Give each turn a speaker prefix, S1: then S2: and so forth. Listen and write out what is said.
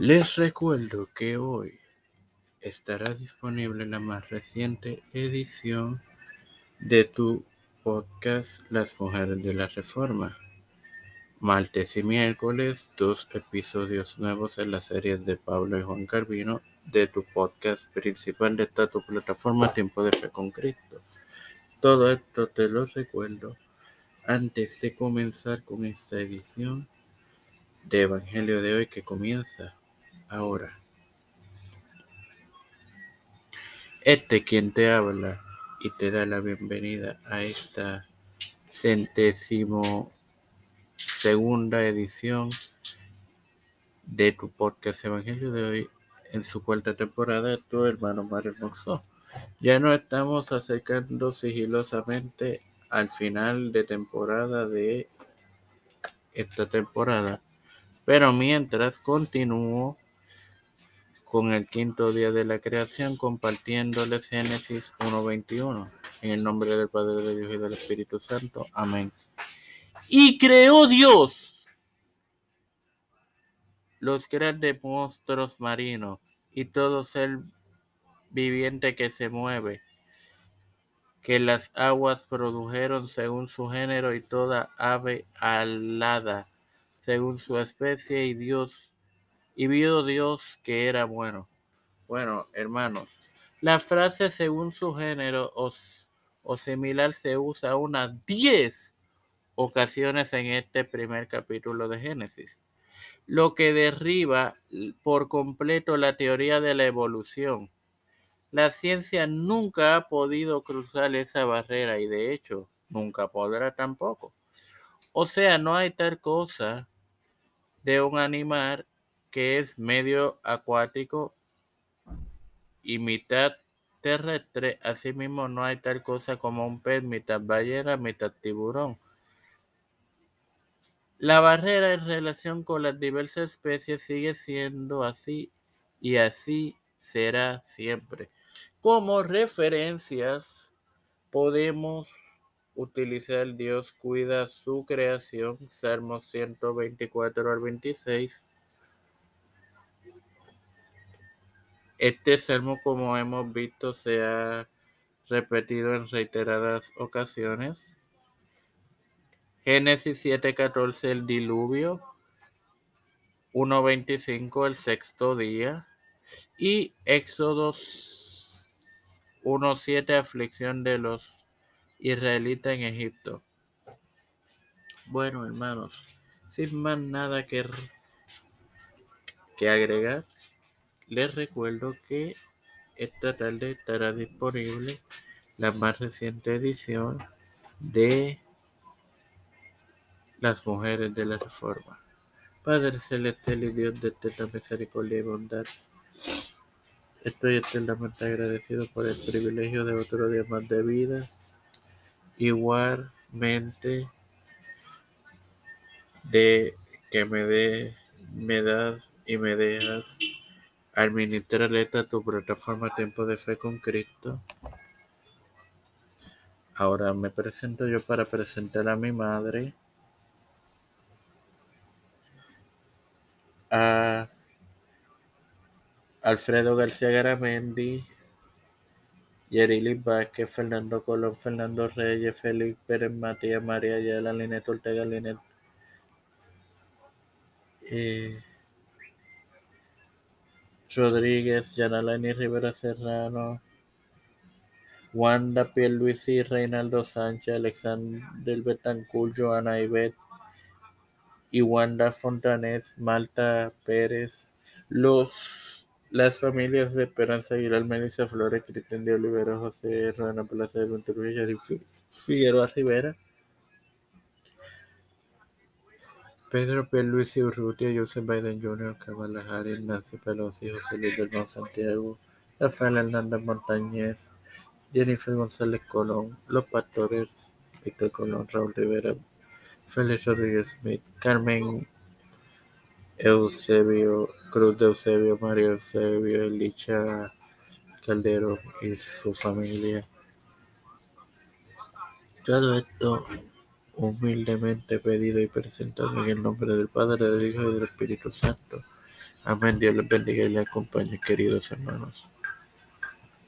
S1: Les recuerdo que hoy estará disponible la más reciente edición de tu podcast Las Mujeres de la Reforma. Martes y miércoles, dos episodios nuevos en la serie de Pablo y Juan Carvino de tu podcast principal de esta tu plataforma Tiempo de Fe con Cristo. Todo esto te lo recuerdo antes de comenzar con esta edición de Evangelio de hoy que comienza ahora. Este quien te habla y te da la bienvenida a esta centésimo segunda edición de tu podcast Evangelio de hoy en su cuarta temporada, tu hermano Mario Hermoso. Ya nos estamos acercando sigilosamente al final de temporada de esta temporada. Pero mientras continúo con el quinto día de la creación, compartiéndoles Génesis 1.21. En el nombre del Padre, de Dios y del Espíritu Santo. Amén. Y creó Dios los grandes monstruos marinos y todo ser viviente que se mueve, que las aguas produjeron según su género y toda ave alada según su especie y Dios y vio Dios que era bueno. Bueno, hermanos, la frase según su género o, o similar se usa unas 10 ocasiones en este primer capítulo de Génesis, lo que derriba por completo la teoría de la evolución. La ciencia nunca ha podido cruzar esa barrera y de hecho nunca podrá tampoco. O sea, no hay tal cosa de un animal que es medio acuático y mitad terrestre. Asimismo, no hay tal cosa como un pez mitad ballena, mitad tiburón. La barrera en relación con las diversas especies sigue siendo así y así será siempre. Como referencias podemos utilizar Dios cuida su creación, Salmos 124 al 26. Este salmo, como hemos visto, se ha repetido en reiteradas ocasiones. Génesis 7:14, el diluvio. 1.25, el sexto día. Y Éxodo 1.7, aflicción de los israelita en Egipto. Bueno, hermanos, sin más nada que, que agregar, les recuerdo que esta tarde estará disponible la más reciente edición de Las Mujeres de la Reforma. Padre Celestial y Dios de esta misericordia y bondad, estoy eternamente agradecido por el privilegio de otro día más de vida Igualmente de que me de, me das y me dejas administrar esta tu plataforma Tiempo de Fe con Cristo. Ahora me presento yo para presentar a mi madre, a Alfredo García Garamendi, Yerili Vázquez, Fernando Colón, Fernando Reyes, Félix Pérez, Matías María Ayala, Linet Ortega, Linet eh, Rodríguez, Yanalani Rivera Serrano, Wanda Pierluisi, Reinaldo Sánchez, Alexander Betancourt, Joana Ibet y Wanda Fontanes, Malta Pérez, los las familias de Esperanza Aguilar, Melissa Flores, Cristian de Olivera, José Ruana Plaza de y Figueroa Rivera, Pedro P. Luis Urrutia, Joseph Biden Jr., Kamala Harris, Nancy Pelosi, José Luis del Santiago, Rafael Hernández Montañez, Jennifer González Colón, Los Pastores, Víctor Colón, Raúl Rivera, Félix Rodríguez Smith, Carmen Eusebio, Cruz de Eusebio, María Eusebio, Elicha Caldero y su familia. Todo esto humildemente pedido y presentado en el nombre del Padre, del Hijo y del Espíritu Santo. Amén. Dios les bendiga y les acompañe, queridos hermanos.